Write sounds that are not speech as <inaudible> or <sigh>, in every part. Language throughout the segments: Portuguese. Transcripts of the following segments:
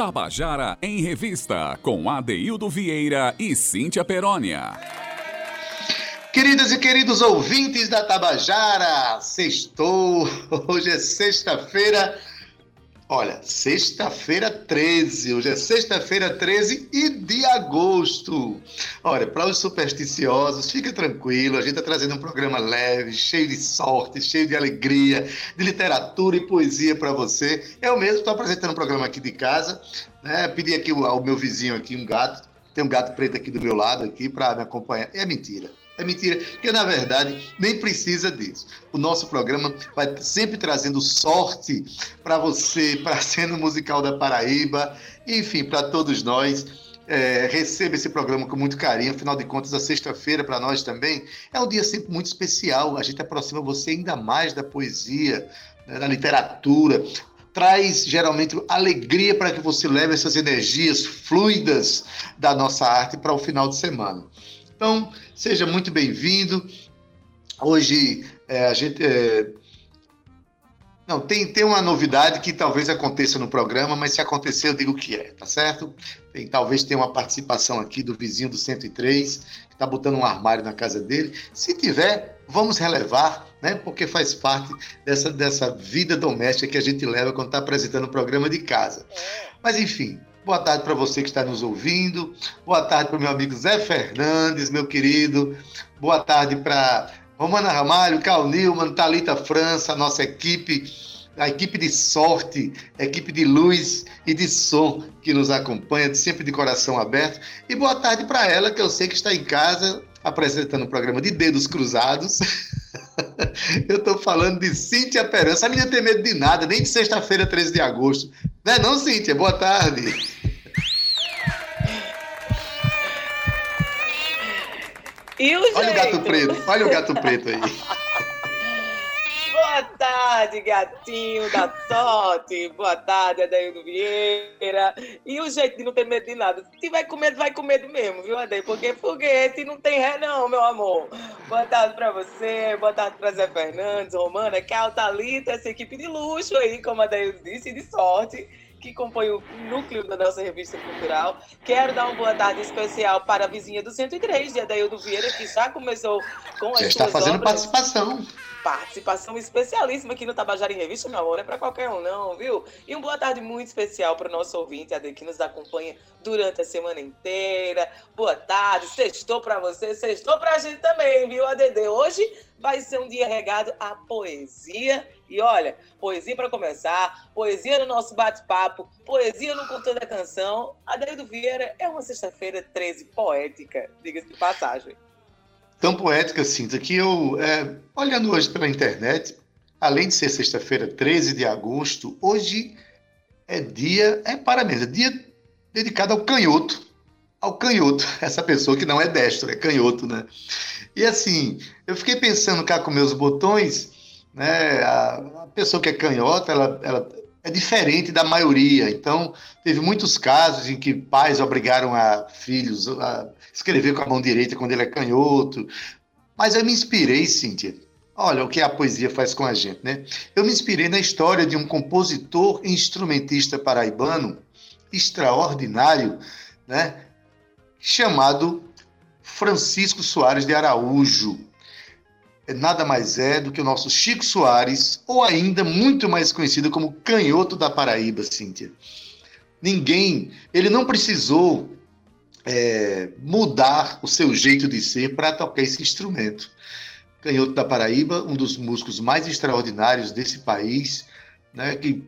Tabajara em Revista, com Adeildo Vieira e Cíntia Perónia. Queridas e queridos ouvintes da Tabajara, sextou, hoje é sexta-feira, olha, sexta-feira 13, hoje é sexta-feira 13 e de agosto. Olha, para os supersticiosos, fica tranquilo, a gente está trazendo um programa leve, cheio de sorte, cheio de alegria, de literatura e poesia para você. Eu mesmo estou apresentando um programa aqui de casa, né? Pedi aqui ao meu vizinho aqui um gato, tem um gato preto aqui do meu lado aqui para me acompanhar. É mentira. É mentira, porque na verdade nem precisa disso. O nosso programa vai sempre trazendo sorte para você, para a cena musical da Paraíba, enfim, para todos nós. É, receba esse programa com muito carinho. Afinal de contas, a sexta-feira para nós também é um dia sempre muito especial. A gente aproxima você ainda mais da poesia, né, da literatura. Traz geralmente alegria para que você leve essas energias fluidas da nossa arte para o final de semana. Então, seja muito bem-vindo. Hoje é, a gente. É... Não, tem, tem uma novidade que talvez aconteça no programa, mas se acontecer, eu digo que é, tá certo? Tem, talvez tenha uma participação aqui do vizinho do 103, que está botando um armário na casa dele. Se tiver, vamos relevar, né? Porque faz parte dessa, dessa vida doméstica que a gente leva quando está apresentando o programa de casa. Mas, enfim, Boa tarde para você que está nos ouvindo. Boa tarde para o meu amigo Zé Fernandes, meu querido. Boa tarde para Romana Ramalho, Cal Nilman, Thalita França, nossa equipe, a equipe de sorte, equipe de luz e de som que nos acompanha, sempre de coração aberto. E boa tarde para ela, que eu sei que está em casa apresentando o programa de Dedos Cruzados. <laughs> eu estou falando de Cíntia Perança. A menina tem medo de nada, nem de sexta-feira, 13 de agosto. Não é não, Cíntia? Boa tarde. E o olha o gato preto, olha o gato preto aí. <laughs> Boa tarde, gatinho da sorte. Boa tarde, Adaildo Vieira. E o jeito de não ter medo de nada. Se tiver com medo, vai com medo mesmo, viu, Adaildo? Porque foguete não tem ré, não, meu amor. Boa tarde pra você, boa tarde pra Zé Fernandes, Romana, que é Thalita, essa equipe de luxo aí, como a Adaildo disse, de sorte que compõe o núcleo da nossa revista cultural. Quero dar uma boa tarde especial para a vizinha do 103, de Adaildo Vieira, que já começou com as já está fazendo obras. participação. Participação especialíssima aqui no Tabajara em Revista, meu amor, não é para qualquer um não, viu? E uma boa tarde muito especial para o nosso ouvinte, Ade, que nos acompanha durante a semana inteira. Boa tarde, sextou para você, sextou para a gente também, viu, ADD? Hoje vai ser um dia regado à poesia e olha, poesia para começar, poesia no nosso bate-papo, poesia no Cultura da Canção. Adeildo Vieira é uma sexta-feira 13 poética, diga-se de passagem. Tão poética, Cinta, que eu, é, olhando hoje pela internet, além de ser sexta-feira 13 de agosto, hoje é dia, é parabéns, é dia dedicado ao canhoto. Ao canhoto, <laughs> essa pessoa que não é destro, é canhoto, né? E assim, eu fiquei pensando cá com meus botões né? A, a pessoa que é canhota, ela, ela é diferente da maioria. Então, teve muitos casos em que pais obrigaram a filhos a escrever com a mão direita quando ele é canhoto. Mas eu me inspirei, Cíntia. Olha o que a poesia faz com a gente, né? Eu me inspirei na história de um compositor e instrumentista paraibano extraordinário, né? Chamado Francisco Soares de Araújo nada mais é do que o nosso Chico Soares, ou ainda muito mais conhecido como Canhoto da Paraíba, Cíntia. Ninguém, ele não precisou é, mudar o seu jeito de ser para tocar esse instrumento. Canhoto da Paraíba, um dos músicos mais extraordinários desse país, né, que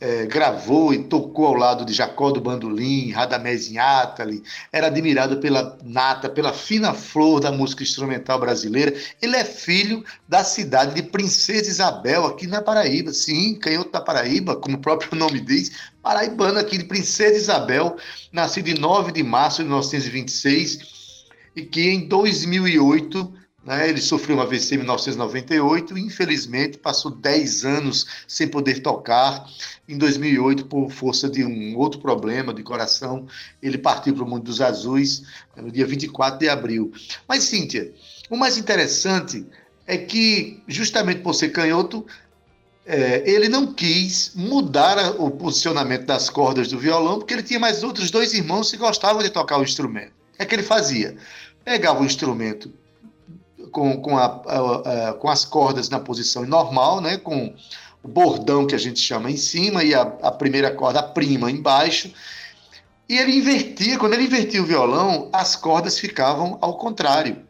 é, gravou e tocou ao lado de Jacó do Bandolim, Radamés Inátali, era admirado pela nata, pela fina flor da música instrumental brasileira. Ele é filho da cidade de Princesa Isabel, aqui na Paraíba. Sim, canhoto da Paraíba, como o próprio nome diz, paraibano aqui de Princesa Isabel, nascido em 9 de março de 1926 e que em 2008 né? Ele sofreu uma AVC em 1998 e, infelizmente, passou 10 anos sem poder tocar. Em 2008, por força de um outro problema de coração, ele partiu para o mundo dos azuis né, no dia 24 de abril. Mas, Cíntia, o mais interessante é que, justamente por ser canhoto, é, ele não quis mudar o posicionamento das cordas do violão, porque ele tinha mais outros dois irmãos que gostavam de tocar o instrumento. O que é que ele fazia? Pegava o instrumento com, com, a, a, a, com as cordas na posição normal, né, com o bordão que a gente chama em cima e a, a primeira corda, a prima, embaixo. E ele invertia, quando ele invertia o violão, as cordas ficavam ao contrário.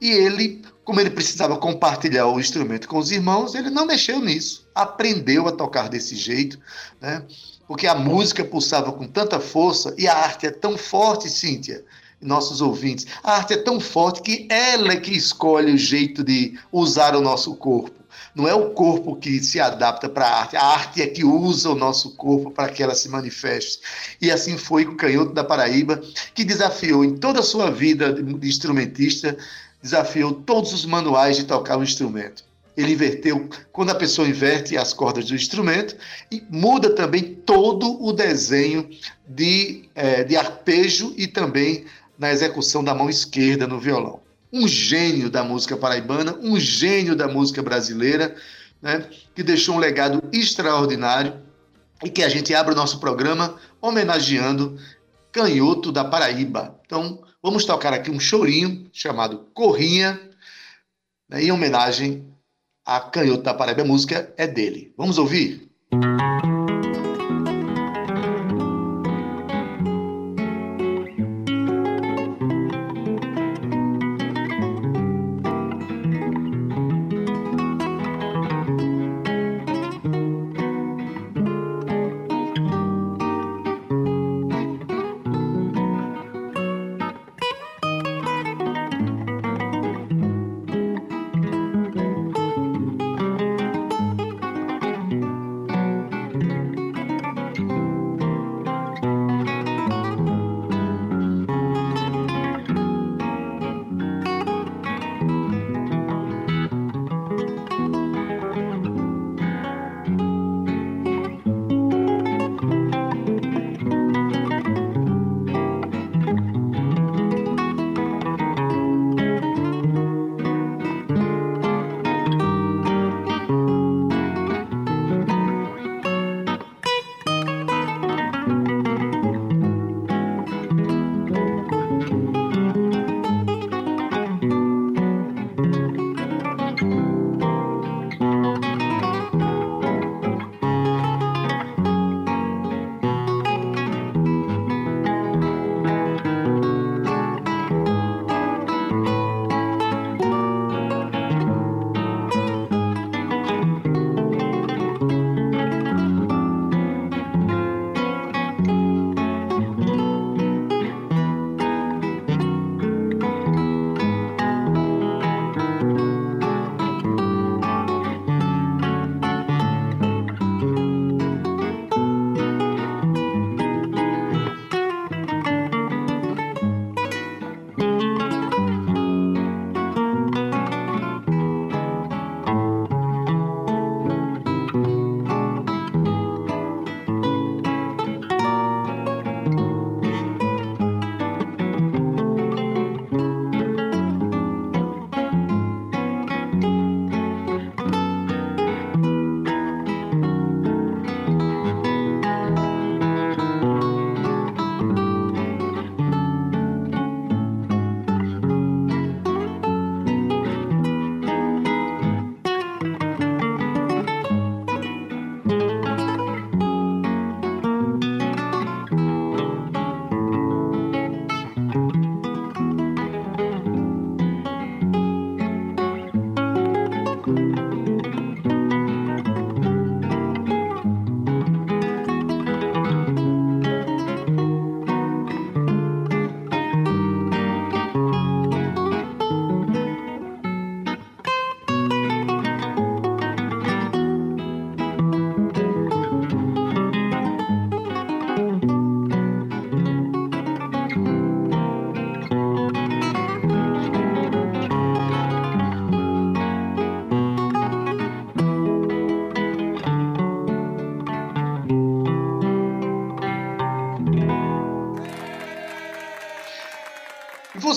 E ele, como ele precisava compartilhar o instrumento com os irmãos, ele não mexeu nisso. Aprendeu a tocar desse jeito, né? Porque a música pulsava com tanta força e a arte é tão forte, Cíntia, nossos ouvintes. A arte é tão forte que ela é que escolhe o jeito de usar o nosso corpo. Não é o corpo que se adapta para a arte, a arte é que usa o nosso corpo para que ela se manifeste. E assim foi com o Canhoto da Paraíba, que desafiou em toda a sua vida de instrumentista, desafiou todos os manuais de tocar o instrumento. Ele inverteu, quando a pessoa inverte as cordas do instrumento, e muda também todo o desenho de, é, de arpejo e também na execução da mão esquerda no violão um gênio da música paraibana, um gênio da música brasileira, né, que deixou um legado extraordinário e que a gente abre o nosso programa homenageando Canhoto da Paraíba. Então, vamos tocar aqui um chorinho chamado Corrinha, né, em homenagem a Canhoto da Paraíba. A música é dele. Vamos ouvir? Música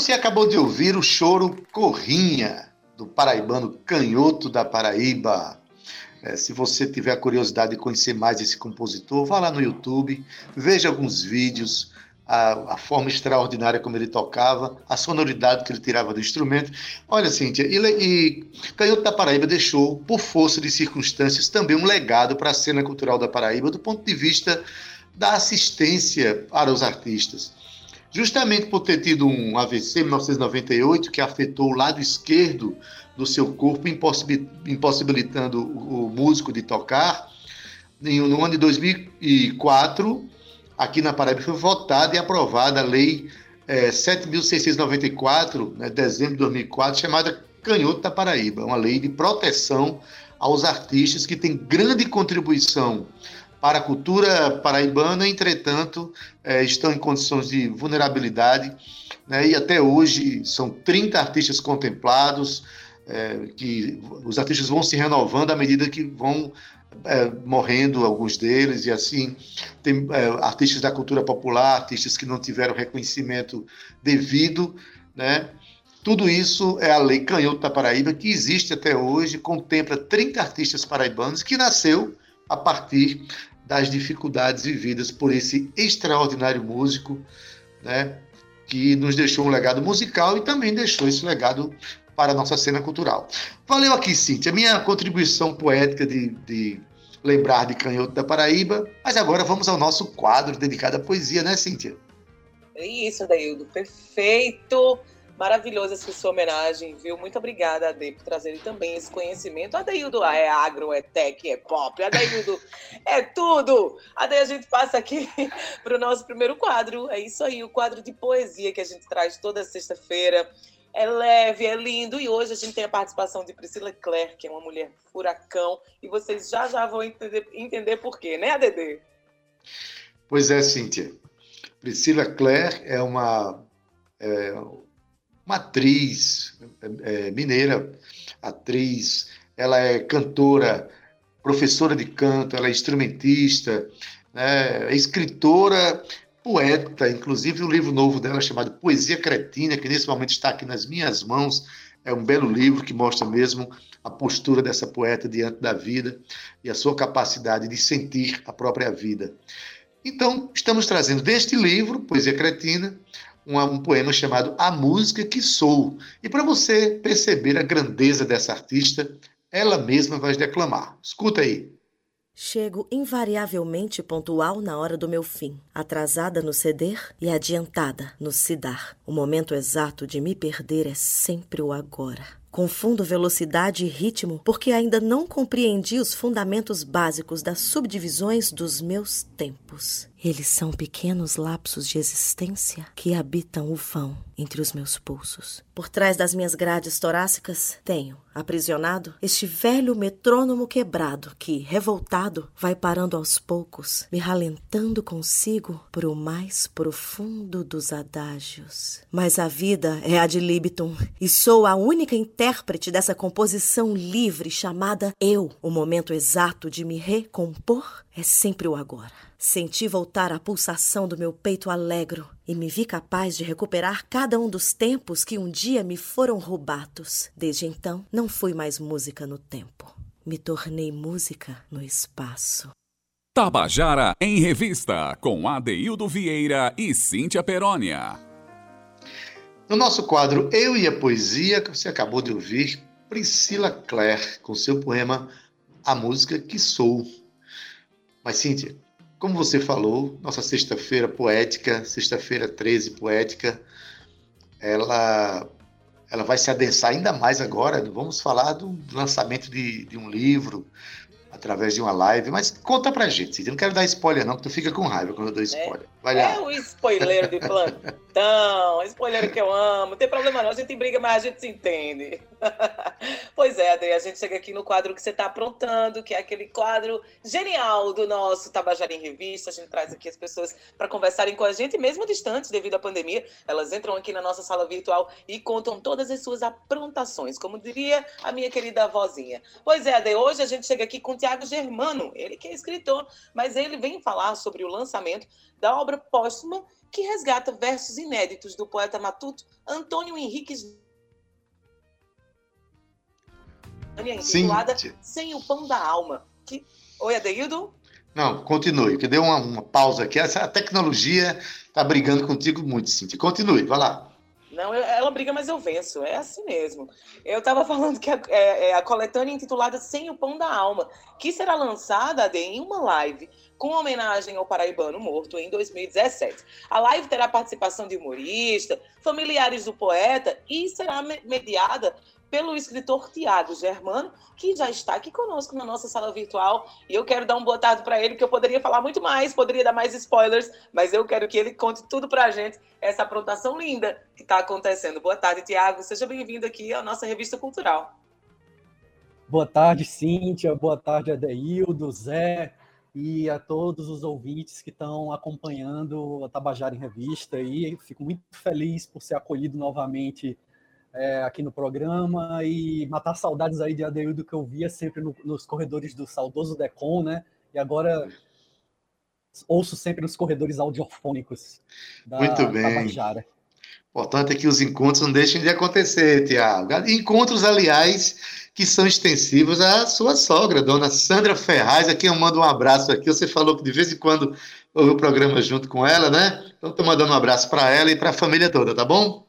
Você acabou de ouvir o choro Corrinha, do paraibano Canhoto da Paraíba. É, se você tiver a curiosidade de conhecer mais esse compositor, vá lá no YouTube, veja alguns vídeos, a, a, forma extraordinária como ele tocava, a sonoridade que ele tirava do instrumento. Olha, Cíntia, e, e Canhoto da Paraíba deixou, por força de circunstâncias, também um legado para a cena cultural da Paraíba, do ponto de vista da assistência para os artistas. Justamente por ter tido um AVC em 1998 que afetou o lado esquerdo do seu corpo, impossibilitando o músico de tocar, no ano de 2004, aqui na Paraíba foi votada e aprovada a Lei é, 7.694, né, dezembro de 2004, chamada Canhoto da Paraíba, uma lei de proteção aos artistas que tem grande contribuição para a cultura paraibana, entretanto, é, estão em condições de vulnerabilidade, né, e até hoje são 30 artistas contemplados, é, que os artistas vão se renovando à medida que vão é, morrendo alguns deles, e assim, tem é, artistas da cultura popular, artistas que não tiveram reconhecimento devido, né? Tudo isso é a Lei Canhoto da Paraíba, que existe até hoje, contempla 30 artistas paraibanos, que nasceu a partir das dificuldades vividas por esse extraordinário músico, né? Que nos deixou um legado musical e também deixou esse legado para a nossa cena cultural. Valeu aqui, Cíntia, minha contribuição poética de, de lembrar de Canhoto da Paraíba, mas agora vamos ao nosso quadro dedicado à poesia, né, Cíntia? É isso, Daildo, perfeito! Maravilhosa essa sua homenagem, viu? Muito obrigada, Ade, por trazer também esse conhecimento. Adaildo é agro, é tech, é pop. Adaildo <laughs> é tudo. Ade, a gente passa aqui <laughs> para o nosso primeiro quadro. É isso aí, o quadro de poesia que a gente traz toda sexta-feira é leve, é lindo. E hoje a gente tem a participação de Priscila Clare, que é uma mulher furacão. E vocês já já vão entender, entender por quê, né, Adede? Pois é, Cíntia. Priscila Clare é uma, é, uma atriz é, mineira, atriz, ela é cantora, professora de canto, ela é instrumentista, né, é escritora poeta, inclusive o livro novo dela chamado Poesia Cretina, que nesse momento está aqui nas minhas mãos, é um belo livro que mostra mesmo a postura dessa poeta diante da vida e a sua capacidade de sentir a própria vida. Então, estamos trazendo deste livro, Poesia Cretina, um, um poema chamado A Música que Sou. E para você perceber a grandeza dessa artista, ela mesma vai declamar. Escuta aí. Chego invariavelmente pontual na hora do meu fim, atrasada no ceder e adiantada no se dar. O momento exato de me perder é sempre o agora. Confundo velocidade e ritmo porque ainda não compreendi os fundamentos básicos das subdivisões dos meus tempos. Eles são pequenos lapsos de existência que habitam o vão entre os meus pulsos. Por trás das minhas grades torácicas, tenho, aprisionado, este velho metrônomo quebrado que, revoltado, vai parando aos poucos, me ralentando consigo por o mais profundo dos adágios. Mas a vida é a de Libitum e sou a única intérprete dessa composição livre chamada eu. O momento exato de me recompor é sempre o agora. Senti voltar a pulsação do meu peito alegro e me vi capaz de recuperar cada um dos tempos que um dia me foram roubados. Desde então, não fui mais música no tempo. Me tornei música no espaço. Tabajara em Revista, com Adeildo Vieira e Cíntia Perónia. No nosso quadro Eu e a Poesia, que você acabou de ouvir, Priscila Clare, com seu poema A Música Que Sou. Mas, Cíntia, como você falou, nossa sexta-feira poética, sexta-feira 13 poética, ela, ela vai se adensar ainda mais agora. Vamos falar do lançamento de, de um livro, através de uma live, mas conta pra gente. Eu não quero dar spoiler, não, porque tu fica com raiva quando eu dou é. spoiler. Vai lá. É o spoiler de plantão, spoiler que eu amo. Não tem problema não, a gente briga, mas a gente se entende. Pois é, Adri, a gente chega aqui no quadro que você está aprontando, que é aquele quadro genial do nosso Tabajara em Revista. A gente traz aqui as pessoas para conversarem com a gente, mesmo distantes devido à pandemia. Elas entram aqui na nossa sala virtual e contam todas as suas aprontações, como diria a minha querida vozinha. Pois é, Adri, hoje a gente chega aqui com o Tiago Germano, ele que é escritor, mas ele vem falar sobre o lançamento da obra póstuma que resgata versos inéditos do poeta matuto Antônio Henriques intitulada Sim. Sem o Pão da Alma. Que... Oi, Adeildo? Não, continue, que deu uma, uma pausa aqui. Essa tecnologia está brigando contigo muito, Cintia. Continue, vai lá. Não, ela briga, mas eu venço. É assim mesmo. Eu estava falando que a, é, é, a coletânea intitulada Sem o Pão da Alma, que será lançada em uma live com homenagem ao paraibano morto em 2017. A live terá participação de humorista, familiares do poeta e será mediada pelo escritor Tiago Germano, que já está aqui conosco na nossa sala virtual. E eu quero dar um boa tarde para ele, que eu poderia falar muito mais, poderia dar mais spoilers, mas eu quero que ele conte tudo para a gente, essa aprontação linda que está acontecendo. Boa tarde, Tiago. Seja bem-vindo aqui à nossa revista cultural. Boa tarde, Cíntia. Boa tarde, Adeildo, Zé e a todos os ouvintes que estão acompanhando a Tabajara em Revista. E fico muito feliz por ser acolhido novamente é, aqui no programa e matar saudades aí de Adeildo que eu via sempre no, nos corredores do saudoso Decon, né? E agora ouço sempre nos corredores audiofônicos da Muito bem. Tabajara. Importante é que os encontros não deixem de acontecer, Tiago. Encontros, aliás, que são extensivos à sua sogra, dona Sandra Ferraz, a quem eu mando um abraço aqui. Você falou que de vez em quando ouve o programa junto com ela, né? Então, estou mandando um abraço para ela e para a família toda, tá bom?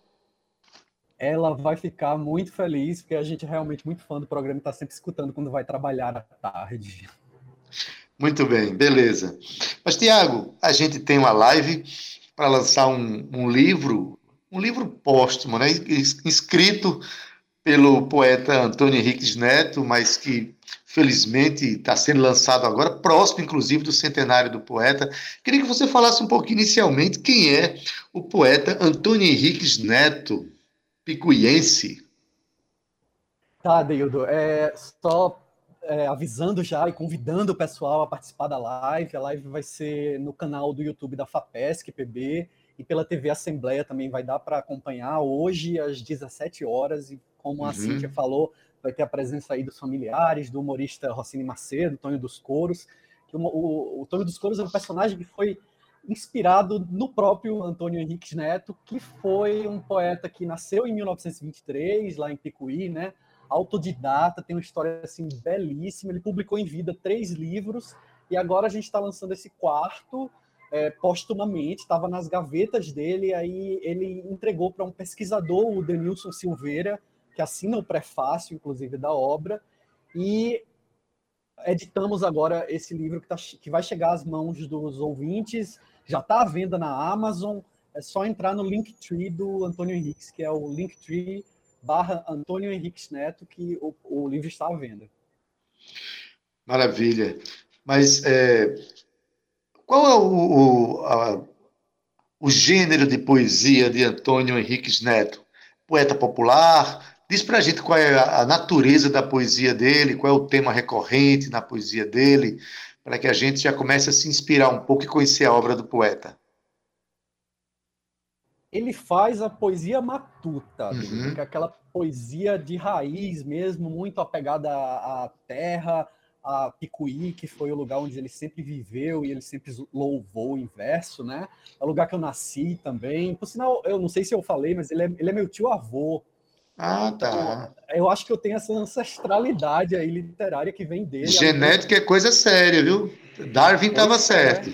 Ela vai ficar muito feliz, porque a gente é realmente muito fã do programa e está sempre escutando quando vai trabalhar à tarde. Muito bem, beleza. Mas, Tiago, a gente tem uma live para lançar um, um, livro, um livro póstumo, né? escrito pelo poeta Antônio Henriques Neto, mas que felizmente está sendo lançado agora, próximo, inclusive, do centenário do poeta. Queria que você falasse um pouquinho inicialmente quem é o poeta Antônio Henriques Neto picuiense. Tá, Deildo. É, só é, avisando já e convidando o pessoal a participar da live. A live vai ser no canal do YouTube da FAPESC PB e pela TV Assembleia também vai dar para acompanhar hoje às 17 horas. E como a uhum. Cíntia falou, vai ter a presença aí dos familiares, do humorista Rossini Macedo, Tonho dos Coros. Que o, o, o Tonho dos Coros é um personagem que foi inspirado no próprio Antônio Henrique Neto, que foi um poeta que nasceu em 1923, lá em Picuí, né? Autodidata, tem uma história assim belíssima. Ele publicou em vida três livros e agora a gente está lançando esse quarto é, postumamente. Estava nas gavetas dele, aí ele entregou para um pesquisador, o Denilson Silveira, que assina o prefácio, inclusive, da obra. E editamos agora esse livro que, tá, que vai chegar às mãos dos ouvintes já está à venda na Amazon. É só entrar no Linktree do Antônio Henriques, que é o Linktree barra Antônio Henriques Neto, que o, o livro está à venda. Maravilha. Mas é, qual é o, o, a, o gênero de poesia de Antônio Henriques Neto? Poeta popular? Diz para a gente qual é a, natureza da poesia dele, qual é o tema recorrente na poesia dele, para que a gente já comece a se inspirar um pouco e conhecer a obra do poeta? Ele faz a poesia matuta, uhum. é aquela poesia de raiz mesmo, muito apegada à terra, a Picuí, que foi o lugar onde ele sempre viveu e ele sempre louvou em verso, né? É o lugar que eu nasci também. Por sinal, eu não sei se eu falei, mas ele é, ele é meu tio avô. Ah, tá. Eu acho que eu tenho essa ancestralidade aí literária que vem dele. Genética é coisa séria, viu? Darwin estava é. certo.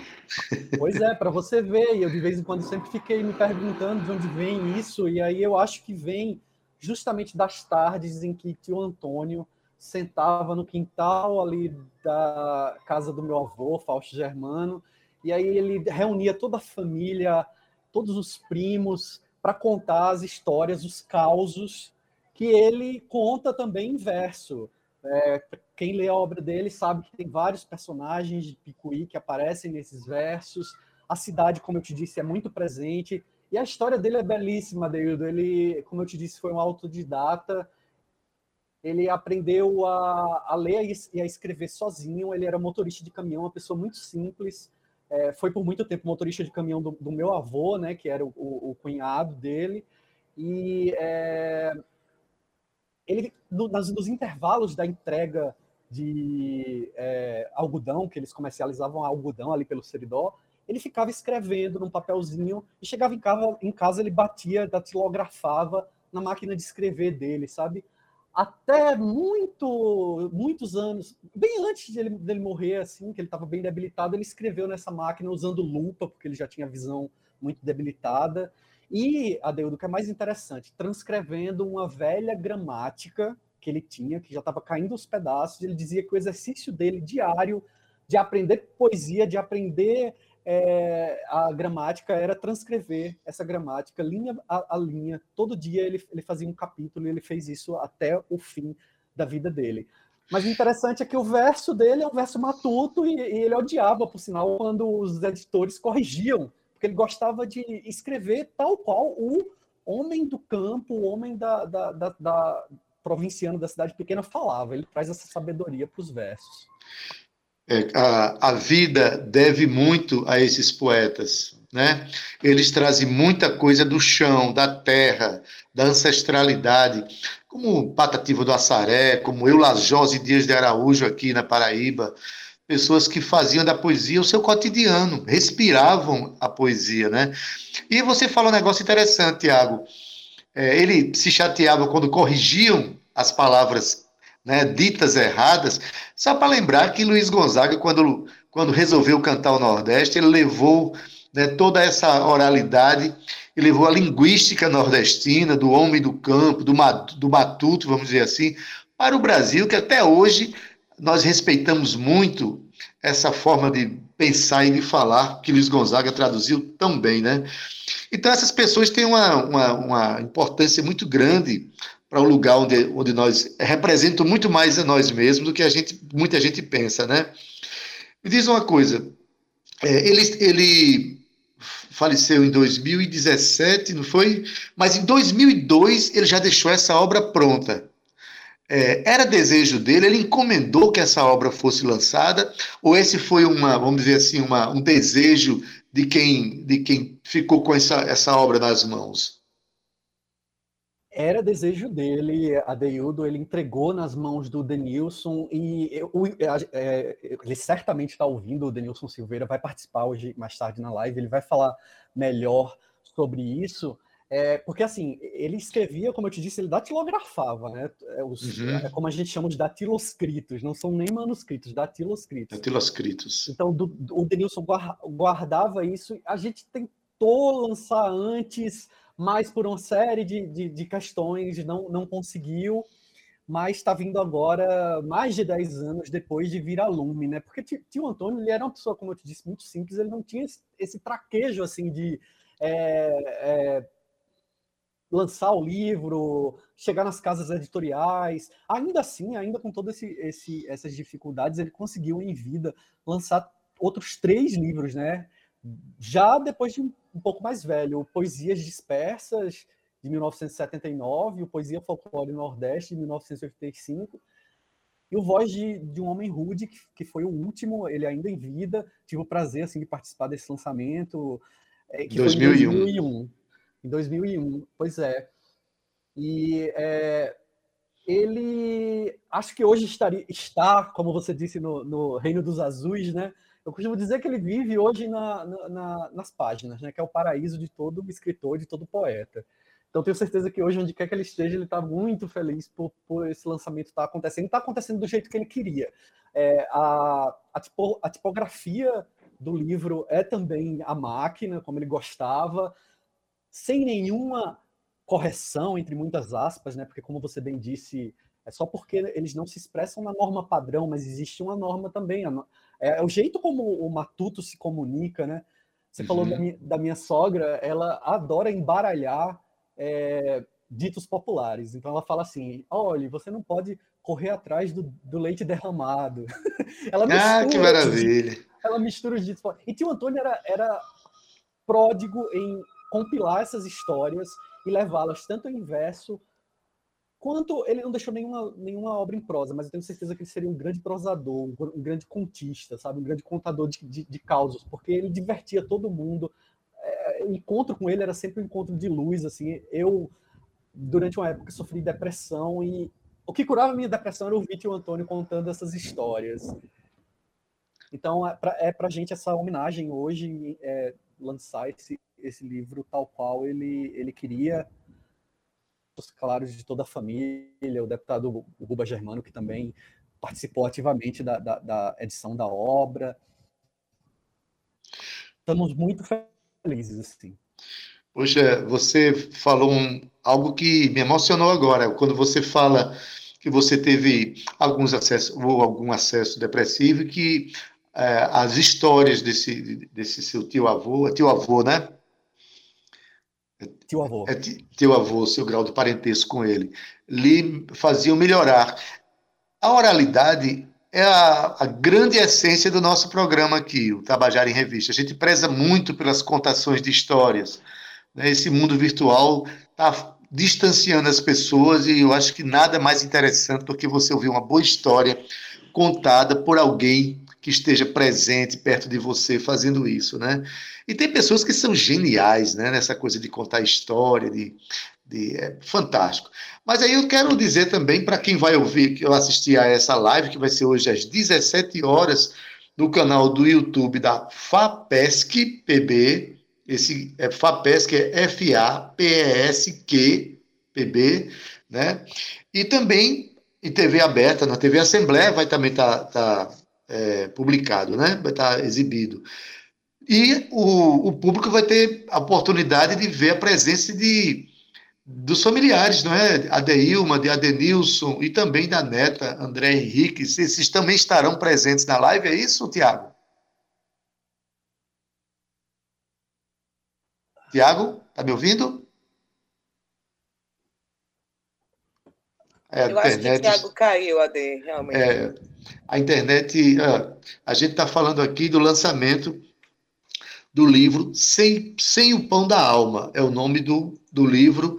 Pois é, para você ver, e eu de vez em quando sempre fiquei me perguntando de onde vem isso, e aí eu acho que vem justamente das tardes em que tio Antônio sentava no quintal ali da casa do meu avô, Fausto Germano, e aí ele reunia toda a família, todos os primos, para contar as histórias, os causos que ele conta também em verso. É, quem lê a obra dele sabe que tem vários personagens de Picuí que aparecem nesses versos. A cidade, como eu te disse, é muito presente. E a história dele é belíssima, Deildo. Ele, como eu te disse, foi um autodidata. Ele aprendeu a, a ler e a escrever sozinho. Ele era motorista de caminhão, uma pessoa muito simples. É, foi por muito tempo motorista de caminhão do, do meu avô, né, que era o, o, o cunhado dele. E é, ele no, nas, nos intervalos da entrega de é, algodão, que eles comercializavam algodão ali pelo Seridó, ele ficava escrevendo num papelzinho e chegava em casa, em casa ele batia, datilografava na máquina de escrever dele, sabe? até muito, muitos anos, bem antes dele, dele morrer, assim, que ele estava bem debilitado, ele escreveu nessa máquina usando lupa, porque ele já tinha visão muito debilitada. E, Adeudo, o que é mais interessante, transcrevendo uma velha gramática que ele tinha, que já estava caindo aos pedaços, ele dizia que o exercício dele diário de aprender poesia, de aprender é, a gramática, era transcrever essa gramática linha a, a, linha. Todo dia ele, ele fazia um capítulo e ele fez isso até o fim da vida dele. Mas o interessante é que o verso dele é um verso matuto e, e ele odiava, por sinal, quando os editores corrigiam, porque ele gostava de escrever tal qual o homem do campo, o homem da, da, da, da provinciano da cidade pequena falava. Ele traz essa sabedoria para os versos. É, a, a vida deve muito a esses poetas, né? Eles trazem muita coisa do chão, da terra, da ancestralidade, como Patativa do Assaré, como Eulajose Dias de Araújo aqui na Paraíba, pessoas que faziam da poesia o seu cotidiano, respiravam a poesia, né? E você falou um negócio interessante, Tiago. É, ele se chateava quando corrigiam as palavras né, ditas erradas, só para lembrar que Luiz Gonzaga, quando, quando resolveu cantar o Nordeste, ele levou né, toda essa oralidade e levou a linguística nordestina, do homem do campo, do, do matuto, vamos dizer assim, para o Brasil, que até hoje nós respeitamos muito essa forma de pensar e de falar que Luiz Gonzaga traduziu tão bem, né? Então essas pessoas têm uma, uma, uma importância muito grande para um lugar onde, onde nós representam muito mais a nós mesmos do que a gente, muita gente pensa, né? Me diz uma coisa, é, ele, ele faleceu em 2017, não foi? Mas em 2002 ele já deixou essa obra pronta. É, era desejo dele, ele encomendou que essa obra fosse lançada, ou esse foi uma, vamos dizer assim, uma, um desejo de quem, de quem ficou com essa, essa obra nas mãos? era desejo dele, Adeildo, ele entregou nas mãos do Denilson e eu, é, ele certamente está ouvindo, o Denilson Silveira vai participar hoje, mais tarde na live, ele vai falar melhor sobre isso, é, porque assim, ele escrevia, como eu te disse, ele datilografava, né? É, os, uhum. é como a gente chama de datiloscritos, não são nem manuscritos, datiloscritos. Datiloscritos. Então, do, do, o Denilson guardava isso, a gente tentou lançar antes mas por uma série de, de, de questões não, não conseguiu, mas está vindo agora mais de 10 anos depois de vir a lume, né? Porque tio Antônio ele era uma pessoa, como eu te disse, muito simples, ele não tinha esse, esse traquejo assim de é, é, lançar o livro, chegar nas casas editoriais. Ainda assim, ainda com todas esse, esse, essas dificuldades, ele conseguiu em vida lançar outros três livros, né? Já depois de um um pouco mais velho, Poesias Dispersas, de 1979, o Poesia Folclore Nordeste, de 1985, e o Voz de, de um Homem Rude, que, que foi o último, ele ainda em vida, tive o prazer assim, de participar desse lançamento, é, que 2001. foi em 2001. Em 2001, pois é. E é, ele, acho que hoje estaria, está, como você disse, no, no Reino dos Azuis, né? Eu costumo dizer que ele vive hoje na, na, nas páginas, né? que é o paraíso de todo escritor, de todo poeta. Então, tenho certeza que hoje, onde quer que ele esteja, ele está muito feliz por, por esse lançamento estar tá acontecendo. Está acontecendo do jeito que ele queria. É, a, a, tipo, a tipografia do livro é também a máquina, como ele gostava, sem nenhuma correção, entre muitas aspas, né? porque, como você bem disse, é só porque eles não se expressam na norma padrão, mas existe uma norma também. É, é o jeito como o matuto se comunica, né? Você uhum. falou da minha, da minha, sogra, ela adora embaralhar é, ditos populares. Então ela fala assim: olha, você não pode correr atrás do, do leite derramado. <laughs> ela mistura, ah, que maravilha! Ela mistura os ditos. E tio Antônio era, era pródigo em compilar essas histórias e levá-las tanto em verso quanto ele não deixou nenhuma, nenhuma obra em prosa, mas eu tenho certeza que ele seria um grande prosador, um, grande contista, sabe? Um grande contador de, de, de causos, porque ele divertia todo mundo. É, o encontro com ele era sempre um encontro de luz, assim. Eu, durante uma época, sofri depressão e o que curava minha depressão era ouvir o Antônio contando essas histórias. Então, é para é a gente essa homenagem hoje, é, lançar esse, esse livro tal qual ele, ele queria claros de toda a família, o deputado Ruba Germano, que também participou ativamente da, da, da edição da obra. Estamos muito felizes, assim. Poxa, você falou um, algo que me emocionou agora, quando você fala que você teve alguns acessos, ou algum acesso depressivo que é, as histórias desse, desse seu tio-avô, tio-avô, né? Tio-avô. É tio-avô, seu grau de parentesco com ele, lhe faziam melhorar. A oralidade é a, a, grande essência do nosso programa aqui, o Tabajara em Revista. A gente preza muito pelas contações de histórias. Né? Esse mundo virtual está distanciando as pessoas e eu acho que nada mais interessante do que você ouvir uma boa história contada por alguém que esteja presente perto de você fazendo isso, né? E tem pessoas que são geniais, né? Nessa coisa de contar história, de, de é fantástico. Mas aí eu quero dizer também para quem vai ouvir, que eu assisti a essa live, que vai ser hoje às 17 horas, no canal do YouTube da FAPESC PB, esse é FAPESC é F-A-P-E-S-Q PB, né? E também em TV aberta, na TV Assembleia vai também estar tá, tá é, publicado, né? vai estar exibido. E o, o público vai ter a oportunidade de ver a presença de, dos familiares, não é? Adeilma, de Adenilson e também da neta André Henrique. Esses também estarão presentes na live, é isso, Tiago? Tiago, está me ouvindo? É, Eu internet... acho que o Tiago caiu, Ade, realmente. É, a internet. a gente está falando aqui do lançamento do livro Sem, Sem o Pão da Alma, é o nome do, do livro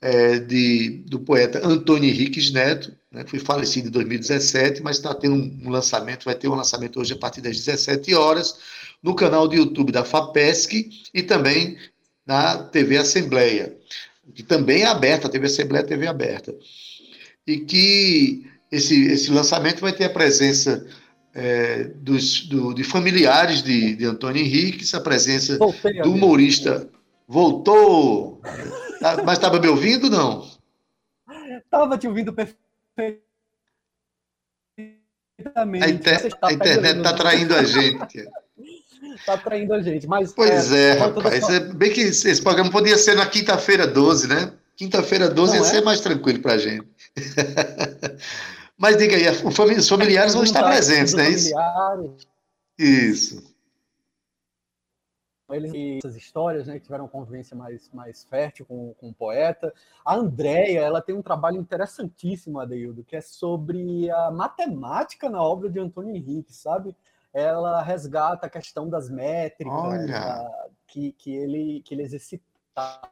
é, de, do poeta Antônio Henriques Neto, né, foi falecido em 2017, mas está tendo um, lançamento, vai ter um lançamento hoje a partir das 17 horas, no canal do YouTube da FAPESC e também na TV Assembleia, que também é aberta, a TV Assembleia é TV aberta. E que esse, esse lançamento vai ter a presença é, dos, do, de familiares de, de Antônio Henrique, a presença Voltei, do humorista. Voltou! Tá, mas estava me ouvindo, não? Estava te ouvindo perfeitamente. A, inter, a internet está traindo a <laughs> gente. Está traindo a gente, mas... Pois é, é rapaz. É bem que esse programa podia ser na quinta-feira 12, né? Quinta-feira 12 não ia é? ser mais tranquilo para a gente. <laughs> Mas diga aí, os familiares vão estar presentes, não é isso? Isso. Eles essas histórias, né, que tiveram uma convivência mais, mais fértil com, com o poeta. A Andrea, ela tem um trabalho interessantíssimo, Adeildo, que é sobre a matemática na obra de Antônio Henrique, sabe? Ela resgata a questão das métricas que, que, ele, que ele exercitava